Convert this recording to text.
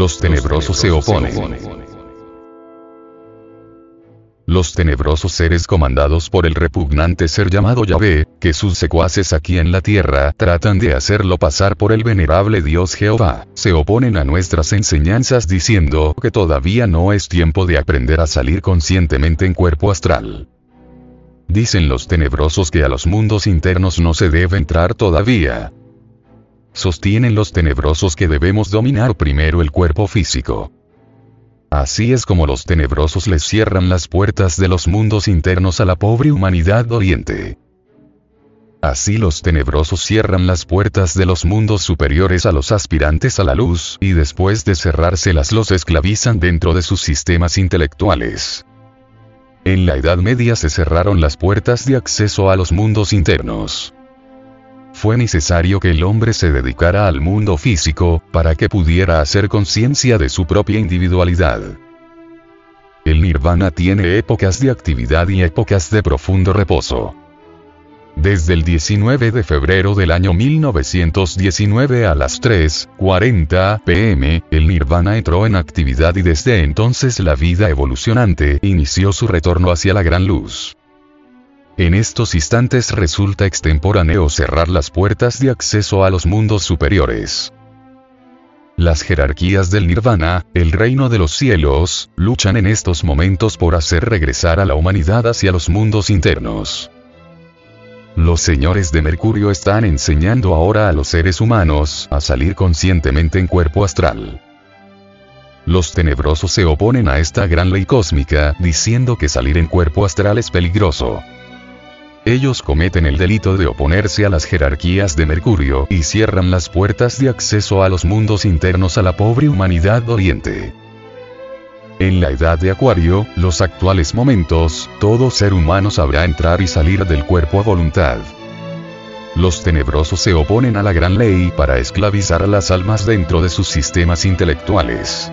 Los tenebrosos se oponen. Los tenebrosos seres comandados por el repugnante ser llamado Yahvé, que sus secuaces aquí en la tierra tratan de hacerlo pasar por el venerable Dios Jehová, se oponen a nuestras enseñanzas diciendo que todavía no es tiempo de aprender a salir conscientemente en cuerpo astral. Dicen los tenebrosos que a los mundos internos no se debe entrar todavía. Sostienen los tenebrosos que debemos dominar primero el cuerpo físico. Así es como los tenebrosos les cierran las puertas de los mundos internos a la pobre humanidad oriente. Así los tenebrosos cierran las puertas de los mundos superiores a los aspirantes a la luz, y después de cerrárselas los esclavizan dentro de sus sistemas intelectuales. En la Edad Media se cerraron las puertas de acceso a los mundos internos fue necesario que el hombre se dedicara al mundo físico, para que pudiera hacer conciencia de su propia individualidad. El nirvana tiene épocas de actividad y épocas de profundo reposo. Desde el 19 de febrero del año 1919 a las 3.40 pm, el nirvana entró en actividad y desde entonces la vida evolucionante inició su retorno hacia la gran luz. En estos instantes resulta extemporáneo cerrar las puertas de acceso a los mundos superiores. Las jerarquías del nirvana, el reino de los cielos, luchan en estos momentos por hacer regresar a la humanidad hacia los mundos internos. Los señores de Mercurio están enseñando ahora a los seres humanos a salir conscientemente en cuerpo astral. Los tenebrosos se oponen a esta gran ley cósmica, diciendo que salir en cuerpo astral es peligroso. Ellos cometen el delito de oponerse a las jerarquías de Mercurio y cierran las puertas de acceso a los mundos internos a la pobre humanidad oriente. En la edad de Acuario, los actuales momentos, todo ser humano sabrá entrar y salir del cuerpo a voluntad. Los tenebrosos se oponen a la gran ley para esclavizar a las almas dentro de sus sistemas intelectuales.